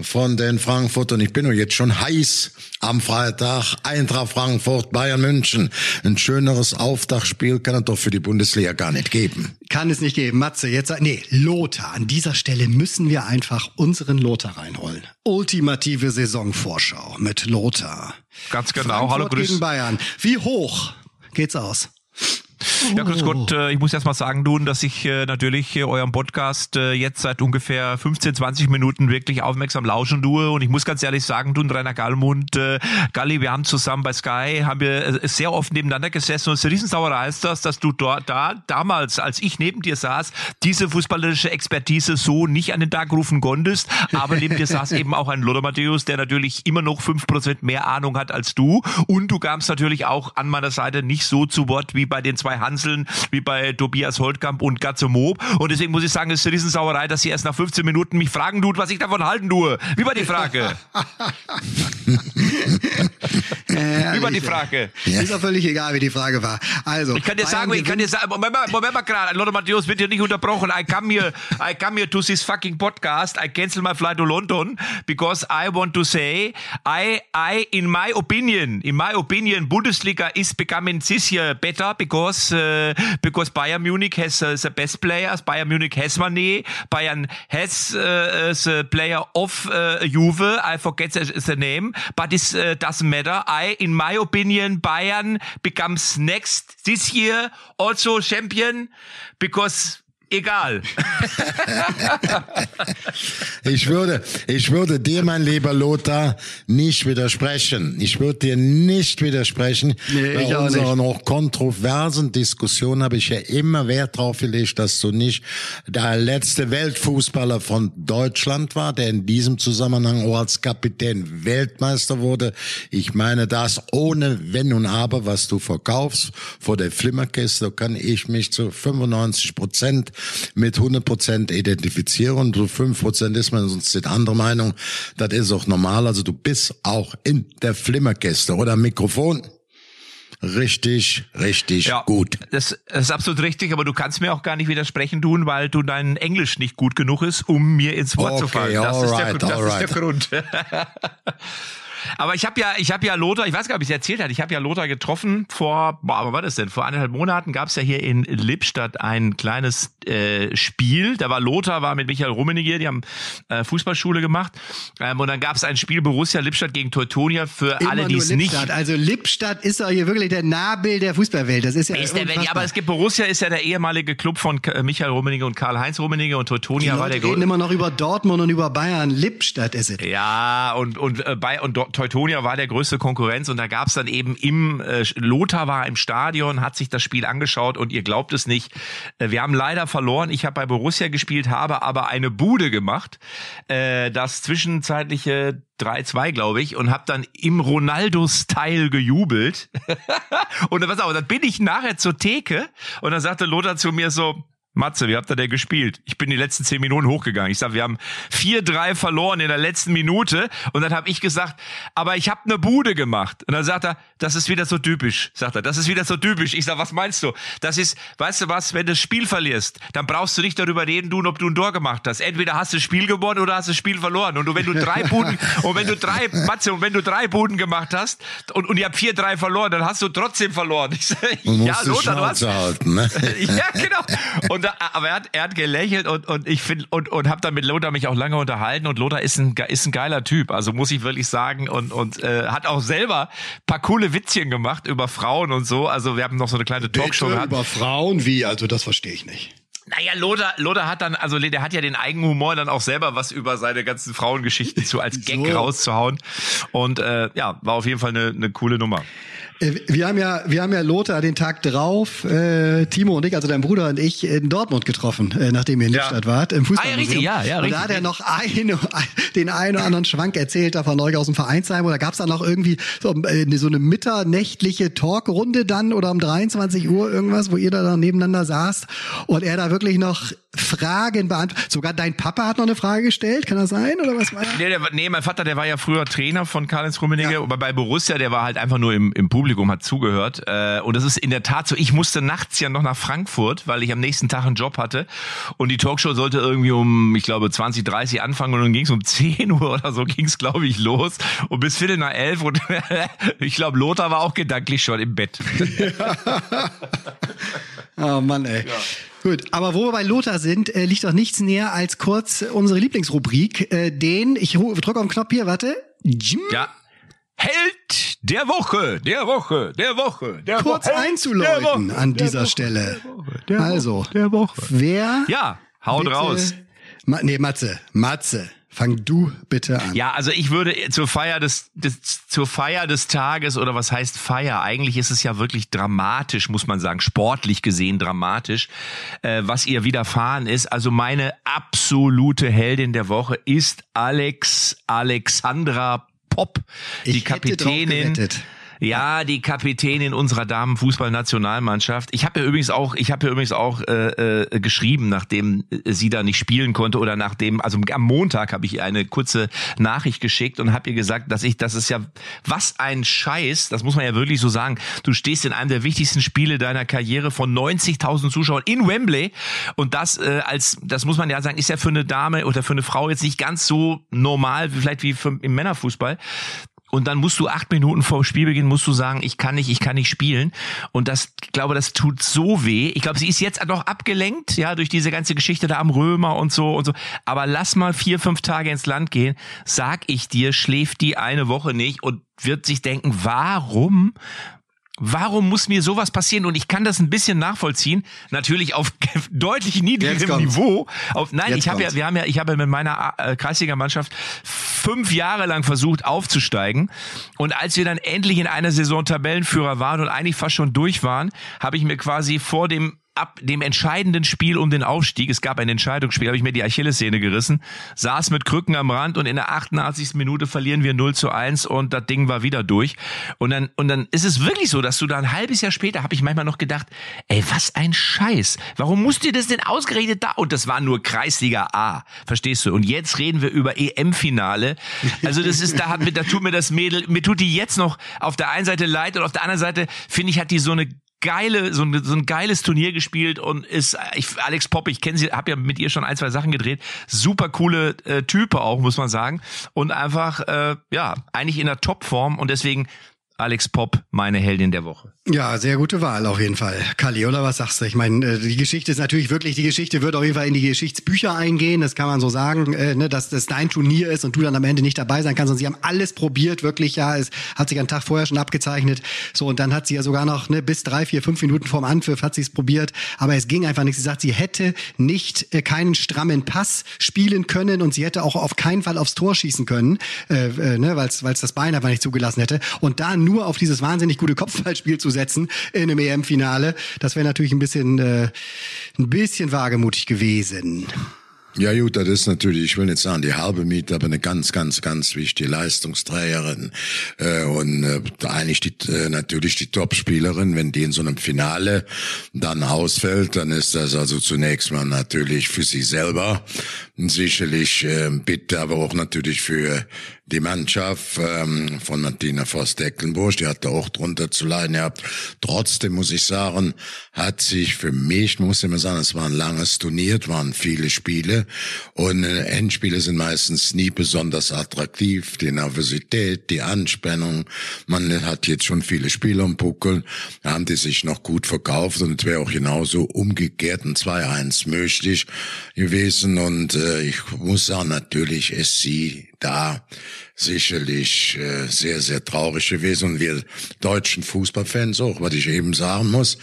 von den Frankfurt und ich bin jetzt schon heiß am Freitag. Eintracht Frankfurt, Bayern München. Ein schöneres Aufdachspiel kann es doch für die Bundesliga gar nicht geben. Kann es nicht geben. Matze, jetzt, nee, Lothar. An dieser Stelle müssen wir einfach unseren Lothar reinholen. Ultimative Saisonvorschau mit Lothar. Ganz genau. Frankfurt Hallo, grüß. gegen Bayern. Wie hoch geht's aus? Ja, grüß Gott. Äh, ich muss erst mal sagen, Dun, dass ich äh, natürlich äh, eurem Podcast jetzt seit ungefähr 15, 20 Minuten wirklich aufmerksam lauschen tue. Und ich muss ganz ehrlich sagen, Dun, Rainer Gallmund, Galli, wir haben zusammen bei Sky, haben wir sehr oft nebeneinander gesessen. Und es ist Riesensauerei ist das, dass du dort, da, damals, als ich neben dir saß, diese fußballerische Expertise so nicht an den Tag rufen konntest. Aber neben dir saß eben auch ein Lothar Matthäus, der natürlich immer noch fünf Prozent mehr Ahnung hat als du. Und du kamst natürlich auch an meiner Seite nicht so zu Wort wie bei den zwei zwei Hanseln wie bei Tobias Holtkamp und Gatze Mob. Und deswegen muss ich sagen, es ist eine Riesensauerei, dass sie erst nach 15 Minuten mich fragen tut, was ich davon halten tue. Wie war die Frage? wie war die Frage? Ja. Ist doch völlig egal, wie die Frage war. Also, ich kann dir sagen, ich kann dir sagen, Moment mal, Moment mal gerade, Lothar Matthäus wird hier nicht unterbrochen. I come here, I come here to this fucking podcast. I cancel my flight to London because I want to say, I, I, in my opinion, in my opinion, Bundesliga is becoming this year better because because uh, because Bayern Munich has uh, the best players. Bayern Munich has Mané. Bayern has uh, the player of Juve. I forget the, the name, but it doesn't matter. I, in my opinion, Bayern becomes next this year also champion because egal. ich würde, ich würde dir, mein lieber Lothar, nicht widersprechen. Ich würde dir nicht widersprechen. Nee, Bei unseren auch kontroversen Diskussionen habe ich ja immer Wert darauf gelegt, dass du nicht der letzte Weltfußballer von Deutschland war, der in diesem Zusammenhang auch als Kapitän Weltmeister wurde. Ich meine das ohne Wenn und Aber, was du verkaufst vor der Flimmerkiste, kann ich mich zu 95 Prozent mit 100 Prozent identifizieren und so 5 Prozent ist man sonst die andere Meinung. Das ist auch normal. Also du bist auch in der Flimmerkiste oder Mikrofon. Richtig, richtig ja, gut. Das, das ist absolut richtig, aber du kannst mir auch gar nicht widersprechen tun, weil du dein Englisch nicht gut genug ist, um mir ins Wort okay, zu fallen. Das, ist, right, der, das ist der Grund. Aber ich habe ja, ich habe ja Lothar, ich weiß gar nicht, ob ich es erzählt habe, ich habe ja Lothar getroffen vor, boah, was war das denn? Vor eineinhalb Monaten gab es ja hier in Lippstadt ein kleines äh, Spiel. Da war Lothar, war mit Michael Rummenigge, die haben äh, Fußballschule gemacht. Ähm, und dann gab es ein Spiel Borussia Lippstadt gegen Teutonia für Immer alle, die es nicht. Also Lippstadt ist doch hier wirklich der Nabel der Fußballwelt. Das ist ja. Ist der, ja aber es gibt Borussia ist ja der ehemalige Club von Michael Rummenigge und Karl-Heinz Rummenigge und Teutonia die war der Leute reden immer noch über Dortmund und über Bayern. Lippstadt ist es. Ja, und, und, äh, bei, und Teutonia war der größte Konkurrenz und da gab es dann eben im, äh, Lothar war im Stadion, hat sich das Spiel angeschaut und ihr glaubt es nicht, äh, wir haben leider verloren. Ich habe bei Borussia gespielt, habe aber eine Bude gemacht, äh, das zwischenzeitliche 3-2, glaube ich, und habe dann im Ronaldo-Style gejubelt. und was auch, dann bin ich nachher zur Theke und dann sagte Lothar zu mir so, Matze, wie habt ihr denn gespielt? Ich bin die letzten zehn Minuten hochgegangen. Ich sag, wir haben 4-3 verloren in der letzten Minute. Und dann habe ich gesagt, aber ich habe eine Bude gemacht. Und dann sagt er, das ist wieder so typisch. Sagt er, das ist wieder so typisch. Ich sag, was meinst du? Das ist, weißt du was, wenn du das Spiel verlierst, dann brauchst du nicht darüber reden, du, ob du ein Tor gemacht hast. Entweder hast du das Spiel gewonnen oder hast du das Spiel verloren. Und du, wenn du drei Buden, und wenn du drei, Matze, und wenn du drei Buden gemacht hast und, und ihr habt 4-3 verloren, dann hast du trotzdem verloren. Ich sag, ja, Lothar, du hast. Halten, ne? ja, genau. Und aber er hat, er hat gelächelt und, und ich finde, und, und habe dann mit Lothar mich auch lange unterhalten und Lothar ist ein, ist ein geiler Typ, also muss ich wirklich sagen und, und äh, hat auch selber paar coole Witzchen gemacht über Frauen und so, also wir haben noch so eine kleine Talkshow Bitte gehabt. Über Frauen? Wie? Also das verstehe ich nicht. Naja, Lothar, Lothar hat dann, also der hat ja den Eigenhumor dann auch selber was über seine ganzen Frauengeschichten zu als Gag so. rauszuhauen. Und äh, ja, war auf jeden Fall eine, eine coole Nummer. Äh, wir haben ja, wir haben ja Lothar den Tag drauf, äh, Timo und ich, also dein Bruder und ich, in Dortmund getroffen, äh, nachdem ihr in Lippstadt ja. wart, im Fußballmuseum. Ah, ja, richtig, ja, ja, richtig. Und da hat er noch ein, den einen oder anderen Schwank erzählt da von euch aus dem Vereinsheim. Oder gab es dann noch irgendwie so, äh, so eine mitternächtliche Talkrunde dann oder um 23 Uhr irgendwas, wo ihr da nebeneinander saßt und er da wirklich noch Fragen beantwortet. Sogar dein Papa hat noch eine Frage gestellt, kann das sein? Oder was war Nee, der, nee mein Vater, der war ja früher Trainer von Karl-Heinz Rummenigge, ja. aber bei Borussia, der war halt einfach nur im, im Publikum, hat zugehört. Äh, und das ist in der Tat so, ich musste nachts ja noch nach Frankfurt, weil ich am nächsten Tag einen Job hatte. Und die Talkshow sollte irgendwie um, ich glaube, 20, 30 anfangen und dann ging es um 10 Uhr oder so ging es, glaube ich, los. Und bis Viertel nach elf und ich glaube, Lothar war auch gedanklich schon im Bett. oh Mann, ey. Ja. Gut, aber wo wir bei Lothar sind, äh, liegt doch nichts näher als kurz unsere Lieblingsrubrik, äh, den, ich drücke auf den Knopf hier, warte. Ja. Held der Woche, der Woche, der Woche, der Kurz Woche, einzuläuten der an der dieser Woche, Stelle. Der Woche, der Also, Woche, der Woche. Wer? Ja, haut bitte- raus. Ma nee, Matze, Matze, fang du bitte an. Ja, also ich würde zur Feier des, des zur Feier des Tages oder was heißt Feier? Eigentlich ist es ja wirklich dramatisch, muss man sagen, sportlich gesehen dramatisch, äh, was ihr widerfahren ist. Also meine absolute Heldin der Woche ist Alex Alexandra die Ich hätte drauf Kapitänin. gewettet. Ja, die Kapitänin unserer Damenfußballnationalmannschaft. Ich habe ja übrigens auch, ich habe ja übrigens auch äh, äh, geschrieben, nachdem äh, sie da nicht spielen konnte oder nachdem, also am Montag habe ich ihr eine kurze Nachricht geschickt und habe ihr gesagt, dass ich, das ist ja was ein Scheiß, das muss man ja wirklich so sagen. Du stehst in einem der wichtigsten Spiele deiner Karriere von 90.000 Zuschauern in Wembley und das äh, als, das muss man ja sagen, ist ja für eine Dame oder für eine Frau jetzt nicht ganz so normal, wie vielleicht wie für, im Männerfußball. Und dann musst du acht Minuten vor Spielbeginn musst du sagen, ich kann nicht, ich kann nicht spielen. Und das, ich glaube, das tut so weh. Ich glaube, sie ist jetzt noch abgelenkt, ja, durch diese ganze Geschichte da am Römer und so und so. Aber lass mal vier, fünf Tage ins Land gehen. Sag ich dir, schläft die eine Woche nicht und wird sich denken, warum? Warum muss mir sowas passieren? Und ich kann das ein bisschen nachvollziehen. Natürlich auf deutlich niedrigem. Niveau. Auf, nein, Jetzt ich habe ja, wir haben ja, ich habe ja mit meiner äh, Kreisliga-Mannschaft fünf Jahre lang versucht aufzusteigen. Und als wir dann endlich in einer Saison Tabellenführer waren und eigentlich fast schon durch waren, habe ich mir quasi vor dem ab dem entscheidenden Spiel um den Aufstieg, es gab ein Entscheidungsspiel, habe ich mir die Achillessehne gerissen, saß mit Krücken am Rand und in der 88. Minute verlieren wir 0 zu 1 und das Ding war wieder durch. Und dann, und dann ist es wirklich so, dass du da ein halbes Jahr später, habe ich manchmal noch gedacht, ey, was ein Scheiß. Warum musst du das denn ausgerechnet da? Und das war nur Kreisliga A, verstehst du? Und jetzt reden wir über EM-Finale. Also das ist, da, hat, da tut mir das Mädel, mir tut die jetzt noch auf der einen Seite leid und auf der anderen Seite finde ich, hat die so eine geile, so ein, so ein geiles Turnier gespielt und ist, ich, Alex Popp, ich kenne sie, habe ja mit ihr schon ein, zwei Sachen gedreht, super coole äh, Type auch, muss man sagen und einfach, äh, ja, eigentlich in der Topform und deswegen Alex Popp, meine Heldin der Woche. Ja, sehr gute Wahl auf jeden Fall. Kali, oder was sagst du? Ich meine, äh, die Geschichte ist natürlich wirklich, die Geschichte wird auf jeden Fall in die Geschichtsbücher eingehen, das kann man so sagen, äh, ne, dass das dein Turnier ist und du dann am Ende nicht dabei sein kannst. Und sie haben alles probiert, wirklich, ja, es hat sich einen Tag vorher schon abgezeichnet. So, und dann hat sie ja sogar noch ne, bis drei, vier, fünf Minuten vorm Anpfiff hat sie es probiert, aber es ging einfach nicht. Sie sagt, sie hätte nicht äh, keinen strammen Pass spielen können und sie hätte auch auf keinen Fall aufs Tor schießen können, äh, äh, ne, weil es das Bein einfach nicht zugelassen hätte. Und da nur auf dieses wahnsinnig gute Kopfballspiel zu setzen in einem EM-Finale, das wäre natürlich ein bisschen, äh, ein bisschen wagemutig gewesen. Ja gut, das ist natürlich, ich will nicht sagen die halbe Miete, aber eine ganz, ganz, ganz wichtige Leistungsträgerin äh, und äh, eigentlich die, äh, natürlich die Topspielerin. Wenn die in so einem Finale dann ausfällt, dann ist das also zunächst mal natürlich für sie selber sicherlich äh, bitte, aber auch natürlich für die Mannschaft ähm, von Martina Voss-Decklenburg, die hat da auch drunter zu leiden gehabt. Trotzdem muss ich sagen, hat sich für mich, muss ich immer sagen, es war ein langes Turnier, es waren viele Spiele und äh, Endspiele sind meistens nie besonders attraktiv. Die Nervosität, die Anspannung, man hat jetzt schon viele Spiele am Puckel, da haben die sich noch gut verkauft und es wäre auch genauso umgekehrt ein 2-1 möglich gewesen und äh, ich muss sagen, natürlich ist sie da sicherlich äh, sehr, sehr traurig gewesen. Und wir deutschen Fußballfans auch, was ich eben sagen muss.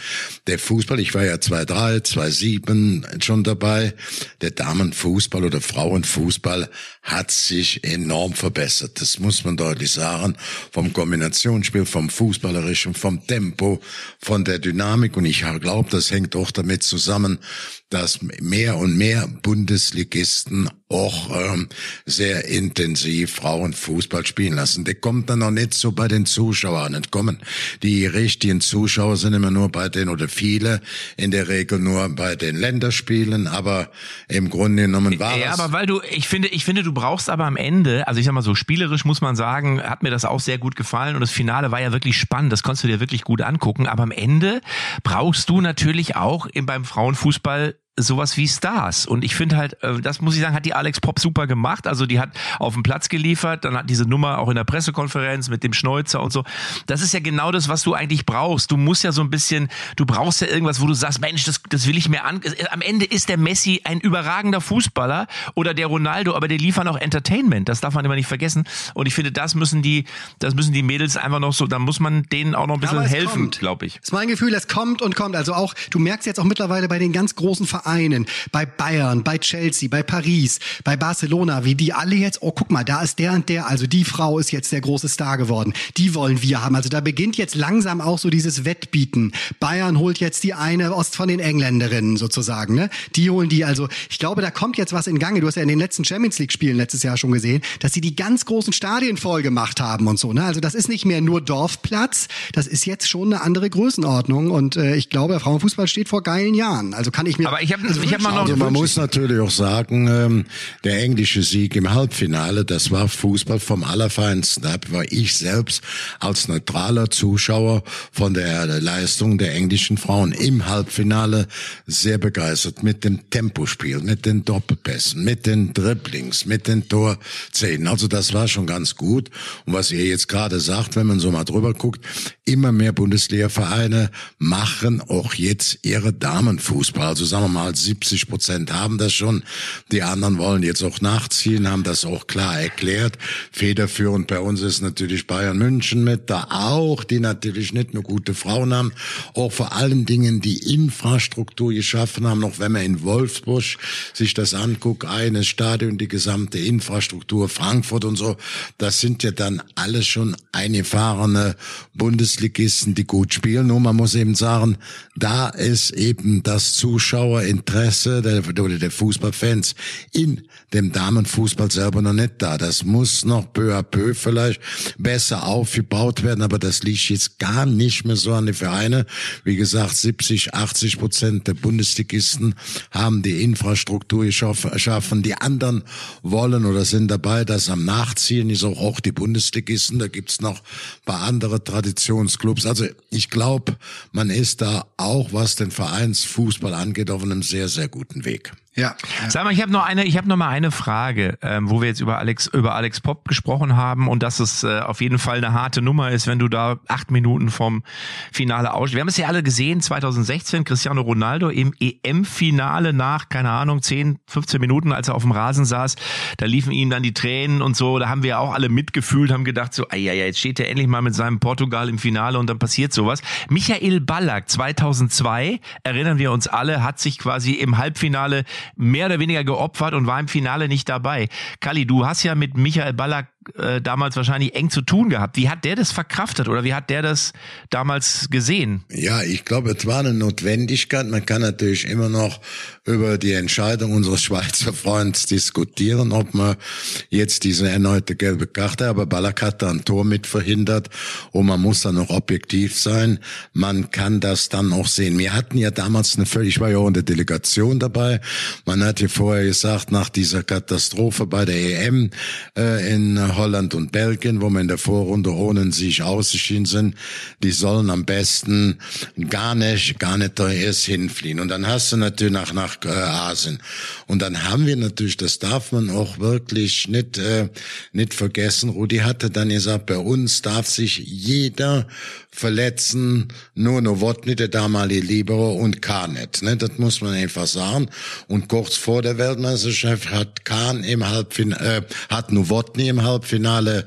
Der Fußball, ich war ja 2-3, 2-7 schon dabei. Der Damenfußball oder Frauenfußball hat sich enorm verbessert. Das muss man deutlich sagen. Vom Kombinationsspiel, vom Fußballerischen, vom Tempo, von der Dynamik. Und ich glaube, das hängt auch damit zusammen, dass mehr und mehr Bundesligisten auch ähm, sehr intensiv Frauenfußball spielen lassen. Der kommt dann noch nicht so bei den Zuschauern. Nicht kommen. Die richtigen Zuschauer sind immer nur bei den oder viele in der Regel nur bei den Länderspielen. Aber im Grunde genommen war Ja, das. aber weil du, ich finde, ich finde, du brauchst aber am Ende, also ich sag mal so spielerisch muss man sagen, hat mir das auch sehr gut gefallen und das Finale war ja wirklich spannend, das konntest du dir wirklich gut angucken, aber am Ende brauchst du natürlich auch im, beim Frauenfußball sowas wie Stars. Und ich finde halt, äh, das muss ich sagen, hat die Alex Pop super gemacht. Also die hat auf den Platz geliefert, dann hat diese Nummer auch in der Pressekonferenz mit dem Schnäuzer und so. Das ist ja genau das, was du eigentlich brauchst. Du musst ja so ein bisschen, du brauchst ja irgendwas, wo du sagst, Mensch, das, das will ich mir an. Am Ende ist der Messi ein überragender Fußballer oder der Ronaldo, aber der liefern auch Entertainment. Das darf man immer nicht vergessen. Und ich finde, das müssen die, das müssen die Mädels einfach noch so, da muss man denen auch noch ein bisschen helfen, glaube ich. Ist mein Gefühl, es kommt und kommt. Also auch, du merkst jetzt auch mittlerweile bei den ganz großen Vereinen, Vereinen, bei Bayern, bei Chelsea, bei Paris, bei Barcelona, wie die alle jetzt, oh guck mal, da ist der und der, also die Frau ist jetzt der große Star geworden. Die wollen wir haben. Also da beginnt jetzt langsam auch so dieses Wettbieten. Bayern holt jetzt die eine Ost von den Engländerinnen sozusagen, ne? Die holen die also. Ich glaube, da kommt jetzt was in Gange. Du hast ja in den letzten Champions League Spielen letztes Jahr schon gesehen, dass sie die ganz großen Stadien voll gemacht haben und so, ne? Also das ist nicht mehr nur Dorfplatz, das ist jetzt schon eine andere Größenordnung und äh, ich glaube, der Frauenfußball steht vor geilen Jahren. Also kann ich mir Aber ich habe also ich hab mal noch also man muss natürlich auch sagen, ähm, der englische Sieg im Halbfinale, das war Fußball vom Allerfeinsten. Da war ich selbst als neutraler Zuschauer von der Leistung der englischen Frauen im Halbfinale sehr begeistert mit dem Tempospiel, mit den Doppelpässen, mit den Dribblings, mit den Torzähnen. Also das war schon ganz gut. Und was ihr jetzt gerade sagt, wenn man so mal drüber guckt, immer mehr Bundesliga-Vereine machen auch jetzt ihre Damenfußball. Also sagen wir mal 70 Prozent haben das schon. Die anderen wollen jetzt auch nachziehen, haben das auch klar erklärt. Federführend bei uns ist natürlich Bayern München mit, da auch, die natürlich nicht nur gute Frauen haben, auch vor allen Dingen die Infrastruktur geschaffen haben, noch wenn man in Wolfsburg sich das anguckt, eines Stadion, die gesamte Infrastruktur, Frankfurt und so, das sind ja dann alles schon eingefahrene Bundesligisten, die gut spielen. Nur man muss eben sagen, da ist eben das Zuschauerinteresse der, oder der Fußballfans in dem Damenfußball selber noch nicht da. Das muss noch peu à peu vielleicht besser aufgebaut werden, aber das liegt jetzt gar nicht mehr so an die Vereine. Wie gesagt, 70, 80 Prozent der Bundesligisten haben die Infrastruktur geschaffen. Die anderen wollen oder sind dabei, das am Nachziehen ist auch, auch die Bundesligisten. Da gibt's noch paar andere Traditionsclubs. Also ich glaube, man ist da auch, was den Vereinsfußball angeht, auf einem sehr, sehr guten Weg. Ja. Sag mal, ich habe noch eine, ich habe noch mal eine Frage, ähm, wo wir jetzt über Alex über Alex Pop gesprochen haben und dass es äh, auf jeden Fall eine harte Nummer ist, wenn du da acht Minuten vom Finale aus. Wir haben es ja alle gesehen, 2016 Cristiano Ronaldo im EM-Finale nach keine Ahnung 10, 15 Minuten, als er auf dem Rasen saß, da liefen ihm dann die Tränen und so. Da haben wir ja auch alle mitgefühlt, haben gedacht so, ja ja, jetzt steht er endlich mal mit seinem Portugal im Finale und dann passiert sowas. Michael Ballack 2002 erinnern wir uns alle, hat sich quasi im Halbfinale mehr oder weniger geopfert und war im Finale nicht dabei. Kali, du hast ja mit Michael Ballack äh, damals wahrscheinlich eng zu tun gehabt. Wie hat der das verkraftet oder wie hat der das damals gesehen? Ja, ich glaube, es war eine Notwendigkeit. Man kann natürlich immer noch über die Entscheidung unseres Schweizer Freunds diskutieren, ob man jetzt diese erneute gelbe Karte, aber Ballack hat da ein Tor mit verhindert und man muss dann noch objektiv sein. Man kann das dann auch sehen. Wir hatten ja damals eine völlig, ich war ja auch in der Delegation dabei. Man hat ja vorher gesagt, nach dieser Katastrophe bei der EM äh, in Holland und Belgien, wo wir in der Vorrunde ohne sich ausgeschieden sind, die sollen am besten gar nicht, gar nicht da erst hinfliehen. Und dann hast du natürlich nach, nach äh, Asien. Und dann haben wir natürlich, das darf man auch wirklich nicht, äh, nicht vergessen, Rudi hatte dann gesagt, bei uns darf sich jeder verletzen, nur Nowotny, der damalige Libero und Kahnet. Ne? Das muss man einfach sagen. Und kurz vor der Weltmeisterschaft hat Kahn im Halbfinale, äh, hat Nowotny im Halbfinale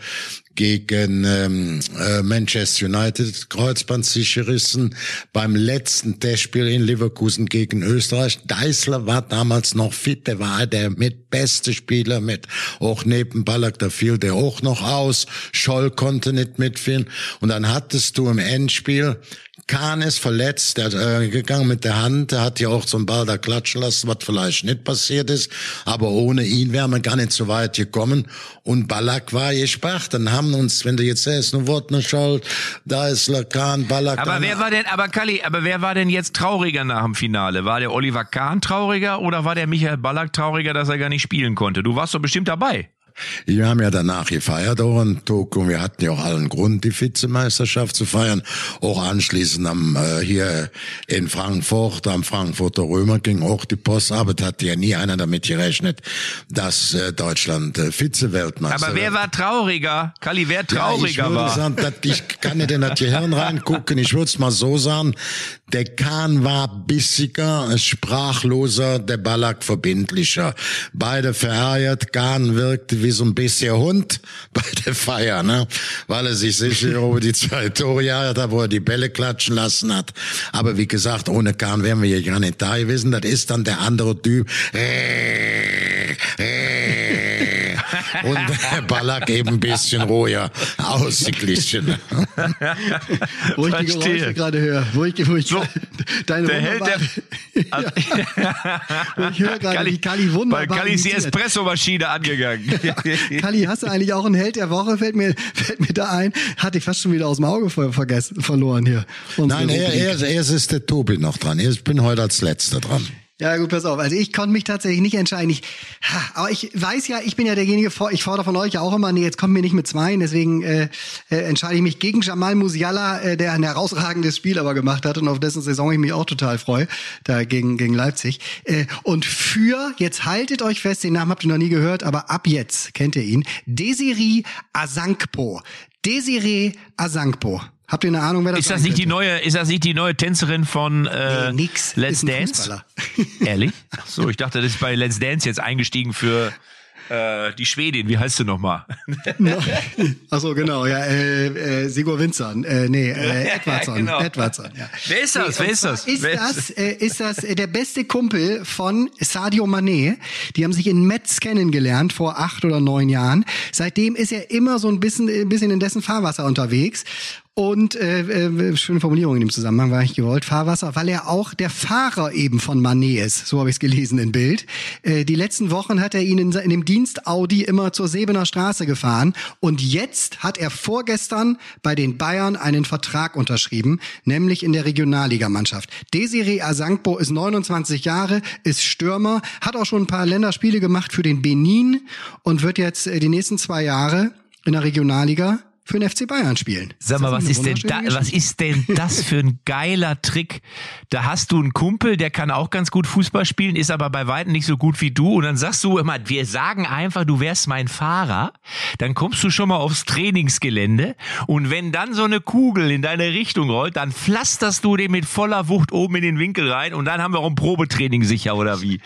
gegen ähm, äh, Manchester United Kreuzband sich gerissen. Beim letzten Testspiel in Leverkusen gegen Österreich. Deißler war damals noch fit, der war der mit beste Spieler mit. Auch neben Ballack, da fiel der auch noch aus. Scholl konnte nicht mitfielen. Und dann hattest du im Endspiel Kahn ist verletzt, der ist äh, gegangen mit der Hand, der hat ja auch zum Ball da klatschen lassen, was vielleicht nicht passiert ist, aber ohne ihn wäre man gar nicht so weit gekommen und Ballack war gesperrt, dann haben uns, wenn du jetzt sagst, nur Wort, ne Schuld, da ist Lakan, Ballack. Aber wer war denn, aber Kalli, aber wer war denn jetzt trauriger nach dem Finale? War der Oliver Kahn trauriger oder war der Michael Ballack trauriger, dass er gar nicht spielen konnte? Du warst doch bestimmt dabei. Wir haben ja danach gefeiert auch in Tokio. Wir hatten ja auch allen Grund, die Vizemeisterschaft zu feiern. Auch anschließend am, äh, hier in Frankfurt, am Frankfurter Römer ging auch die Post ab. Es hatte ja nie einer damit gerechnet, dass äh, Deutschland äh, Vize-Weltmeister Aber wer war trauriger? Kali, wer trauriger ja, ich war? Sagen, dass, ich kann nicht in das Gehirn reingucken. Ich würde es mal so sagen. Der Kahn war bissiger, sprachloser, der Ballack verbindlicher. Beide verärgert. Kahn wirkte wie so ein bisschen Hund bei der Feier, ne? Weil er sich sicher über die zwei Tore geärgert hat, wo er die Bälle klatschen lassen hat. Aber wie gesagt, ohne Kahn wären wir hier gar nicht da gewesen. Das ist dann der andere Typ. Und der Ballack eben ein bisschen ruhiger, ausgeglichen. wo ich die Geräusche gerade höre, wo ich, wo ich So, deine Der Held der... wo ich höre gerade, wie Kali wunderbar Bei Kali ist die. Espressomaschine angegangen. Kali, hast du eigentlich auch einen Held der Woche? Fällt mir, fällt mir da ein. Hatte ich fast schon wieder aus dem Auge ver vergessen, verloren hier. Nein, er, Rubrik. er, er ist der Tobi noch dran. Ich bin heute als Letzter dran. Ja, gut, pass auf. Also ich konnte mich tatsächlich nicht entscheiden. Ich, aber ich weiß ja, ich bin ja derjenige, ich fordere von euch ja auch immer, nee, jetzt kommt mir nicht mit zwei, deswegen äh, äh, entscheide ich mich gegen Jamal Musiala, äh, der ein herausragendes Spiel aber gemacht hat und auf dessen Saison ich mich auch total freue, da gegen, gegen Leipzig. Äh, und für, jetzt haltet euch fest, den Namen habt ihr noch nie gehört, aber ab jetzt kennt ihr ihn, Desiree Asankpo. Desiree Asankpo. Habt ihr eine Ahnung, wer das Ist das nicht die neue, ist das nicht die neue Tänzerin von äh, Nee, nix. Let's Dance? Ehrlich? Ach so, ich dachte, das ist bei Let's Dance jetzt eingestiegen für äh, die Schwedin. Wie heißt sie nochmal? Ach so, genau, ja, äh, äh, Sigur Winzern, äh, nee, äh, Edwardson, genau. Edwardson, ja. Wer ist das? Nee, Wer ist das? Ist Wer das, äh, ist das äh, der beste Kumpel von Sadio Mané? Die haben sich in Metz kennengelernt vor acht oder neun Jahren. Seitdem ist er immer so ein bisschen, ein bisschen in dessen Fahrwasser unterwegs. Und äh, äh, schöne Formulierung in dem Zusammenhang war ich gewollt, Fahrwasser, weil er auch der Fahrer eben von Manet ist. So habe ich es gelesen in Bild. Äh, die letzten Wochen hat er ihn in, in dem Dienst Audi immer zur Sebener Straße gefahren. Und jetzt hat er vorgestern bei den Bayern einen Vertrag unterschrieben, nämlich in der Regionalligamannschaft. Desiree Asankpo ist 29 Jahre, ist Stürmer, hat auch schon ein paar Länderspiele gemacht für den Benin und wird jetzt äh, die nächsten zwei Jahre in der Regionalliga für den FC Bayern spielen. Sag mal, was ist denn da, was ist denn das für ein geiler Trick? Da hast du einen Kumpel, der kann auch ganz gut Fußball spielen, ist aber bei weitem nicht so gut wie du und dann sagst du immer, wir sagen einfach, du wärst mein Fahrer, dann kommst du schon mal aufs Trainingsgelände und wenn dann so eine Kugel in deine Richtung rollt, dann pflasterst du den mit voller Wucht oben in den Winkel rein und dann haben wir auch ein Probetraining sicher oder wie?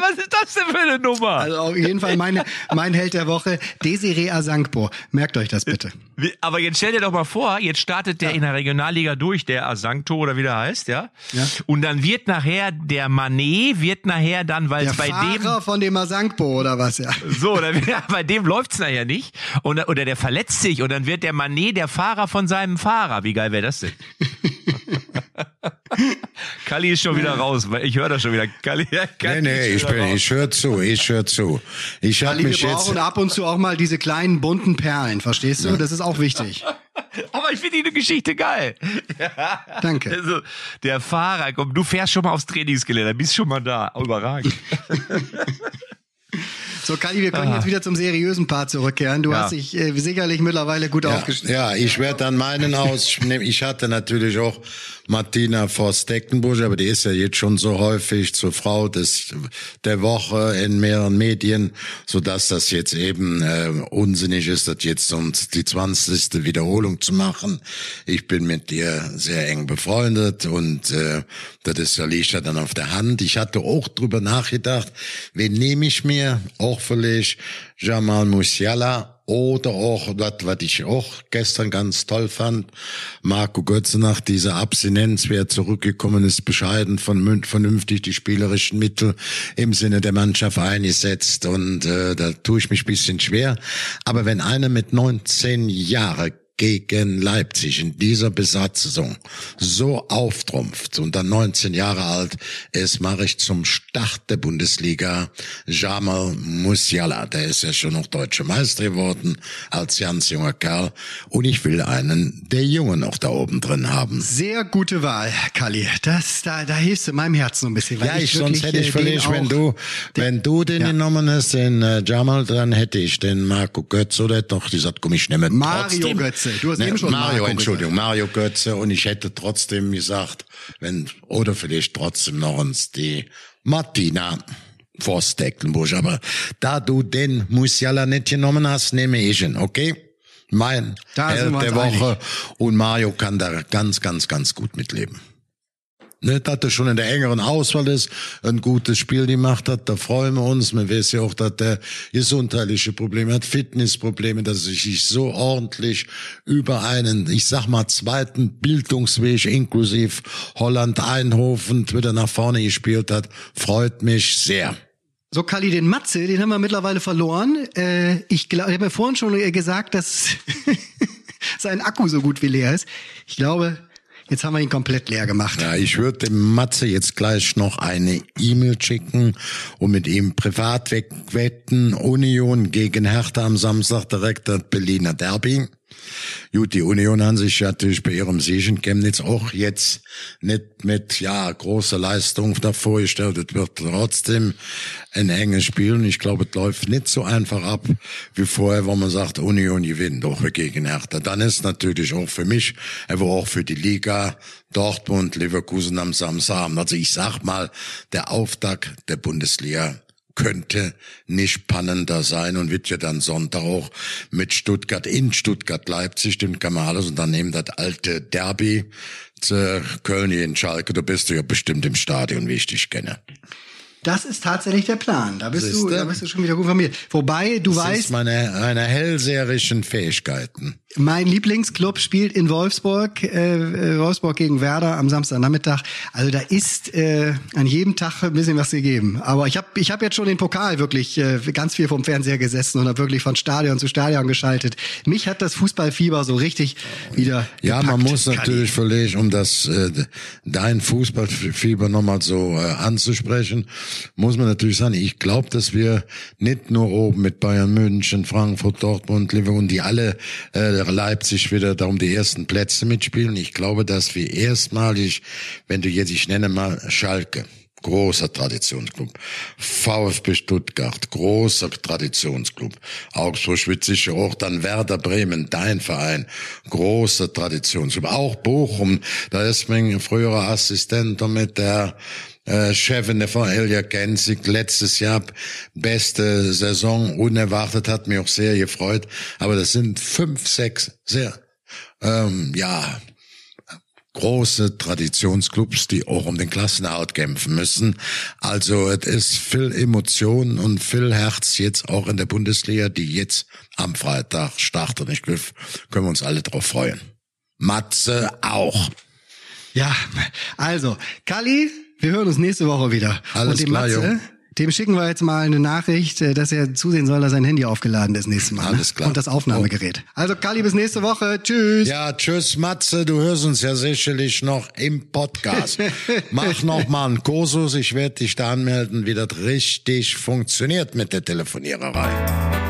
Was ist das denn, für eine Nummer? Also auf jeden Fall meine, mein Held der Woche, Desiree Asankpo. Merkt euch das bitte. Aber jetzt stell dir doch mal vor, jetzt startet der in der Regionalliga durch, der Asankto oder wie der heißt, ja? Ja. Und dann wird nachher der Manet, wird nachher dann, weil es bei Fahrer von dem Asankpo oder was, ja. dem, so, dann, wird- bei dem läuft's nachher nicht. Und, oder der verletzt sich und dann wird der Manet der Fahrer von seinem Fahrer. Wie geil wäre das denn? Kalli ist schon wieder raus, weil ich höre das schon wieder. Kalli, Nee, Kalli nee, ist ich wieder bin, raus. ich höre zu, ich höre zu. Ich habe Wir mich jetzt, brauchen ab und zu auch mal diese kleinen bunten Perlen, verstehst du? Das ist auch wichtig. Aber ich finde die Geschichte geil. Danke. Also, der Fahrer, komm, du fährst schon mal aufs Trainingsgelände, bist schon mal da. Oh, überragend. So, Kali, wir können jetzt wieder zum seriösen Part zurückkehren. Du. Ja. hast dich äh, sicherlich mittlerweile gut ja, aufgestellt. ja, ich werde dann meinen ausnehmen. Ich hatte natürlich auch Martina Forst-Deckenbusch, aber die ist ja jetzt schon so häufig zur Frau des, der Woche in mehreren Medien, so dass das jetzt eben äh, unsinnig ist, das jetzt sonst die 20. Wiederholung zu machen. Ich bin mit ihr sehr eng befreundet und äh, das ist ja liegt ja dann auf der Hand. Ich hatte auch drüber nachgedacht, wen nehme ich mir? Auch vielleicht Jamal Musiala oder auch das, was ich auch gestern ganz toll fand, Marco Götze nach dieser Abstinenz, wer zurückgekommen ist, bescheiden, von, vernünftig die spielerischen Mittel im Sinne der Mannschaft eingesetzt und äh, da tue ich mich bisschen schwer. Aber wenn einer mit 19 Jahre gegen Leipzig in dieser Besatzung so auftrumpft und dann 19 Jahre alt ist, mache ich zum Start der Bundesliga Jamal Musiala. Der ist ja schon noch deutscher Meister geworden als ganz junger Kerl und ich will einen der Jungen noch da oben drin haben. Sehr gute Wahl, Kali. Das, da, da hilfst du meinem Herzen ein bisschen. Ja, ich, ich sonst hätte ich äh, vielleicht, wenn du, wenn du den ja. genommen hast, den äh, Jamal, dann hätte ich den Marco Götze oder doch gesagt, komm ich nehme Mario trotzdem. Götze. Du hast ne, eben schon Mario, Mario Entschuldigung, gesagt. Mario Götze und ich hätte trotzdem gesagt, wenn, oder vielleicht trotzdem noch uns die Martina. Forst Tecklenburg. Aber da du den Musiala nicht genommen hast, nehme ich ihn, okay? Mein Held der Woche. Einig. Und Mario kann da ganz, ganz, ganz gut mitleben ne, dass er schon in der engeren Auswahl ist, ein gutes Spiel gemacht hat, da freuen wir uns. Man weiß ja auch, dass der gesundheitliche Probleme hat, Fitnessprobleme, dass er sich so ordentlich über einen, ich sag mal, zweiten Bildungsweg inklusive Holland Eindhoven wieder nach vorne gespielt hat, freut mich sehr. So, Kali, den Matze, den haben wir mittlerweile verloren. Äh, ich glaube, ich habe ja vorhin schon gesagt, dass sein Akku so gut wie leer ist. Ich glaube, Jetzt haben wir ihn komplett leer gemacht. Ja, ich würde dem Matze jetzt gleich noch eine E-Mail schicken und mit ihm privat wegwetten. Union gegen Hertha am Samstag direkt das Berliner Derby. Gut, die Union haben sich natürlich bei ihrem Sieg in Chemnitz auch jetzt nicht mit ja großer Leistung davor gestellt. Es wird trotzdem ein enges Spiel und ich glaube, es läuft nicht so einfach ab wie vorher, wo man sagt, Union gewinnt doch gegen Hertha. Dann ist natürlich auch für mich, aber auch für die Liga Dortmund, Leverkusen am Samstag. Also ich sag mal, der Auftakt der Bundesliga könnte nicht spannender sein und wird ja dann Sonntag auch mit Stuttgart in Stuttgart Leipzig, den kann man alles und dann nehmen das alte Derby zu Köln in Schalke, da bist du ja bestimmt im Stadion, wie ich dich kenne. Das ist tatsächlich der Plan. Da bist Siehste? du, da bist du schon wieder gut von mir. Wobei du das weißt, ist meine, meine hellseherischen Fähigkeiten. Mein Lieblingsclub spielt in Wolfsburg, äh, Wolfsburg gegen Werder am Samstagnachmittag. Also da ist äh, an jedem Tag ein bisschen was gegeben. Aber ich habe ich hab jetzt schon den Pokal wirklich äh, ganz viel vom Fernseher gesessen und habe wirklich von Stadion zu Stadion geschaltet. Mich hat das Fußballfieber so richtig wieder Ja, gepackt, man muss natürlich verlegen, um das äh, dein Fußballfieber nochmal so äh, anzusprechen, muss man natürlich sagen, ich glaube, dass wir nicht nur oben mit Bayern München, Frankfurt, Dortmund, Liverpool, die alle äh, Leipzig wieder da um die ersten Plätze mitspielen. Ich glaube, dass wir erstmalig, wenn du jetzt, ich nenne mal Schalke, großer Traditionsclub. VfB Stuttgart, großer Traditionsclub. Augsburg wird sicher auch dann Werder Bremen, dein Verein, großer Traditionsclub. Auch Bochum, da ist mein früherer Assistent mit der äh, Chefin von Elia Gensig letztes Jahr beste Saison unerwartet hat mich auch sehr gefreut aber das sind fünf sechs sehr ähm, ja große Traditionsclubs, die auch um den Klassenerhalt kämpfen müssen. Also es ist viel Emotion und viel Herz jetzt auch in der Bundesliga, die jetzt am Freitag startet. Ich glaube, können wir uns alle drauf freuen. Matze auch. Ja, also, Kali, wir hören uns nächste Woche wieder. Alles Und klar, Matze. Dem schicken wir jetzt mal eine Nachricht, äh, dass er zusehen soll, dass sein Handy aufgeladen ist nächstes Mal. Alles klar. Und das Aufnahmegerät. Also Kali, bis nächste Woche. Tschüss. Ja, tschüss Matze, du hörst uns ja sicherlich noch im Podcast. Mach noch mal einen Kursus, ich werde dich da anmelden, wie das richtig funktioniert mit der Telefoniererei.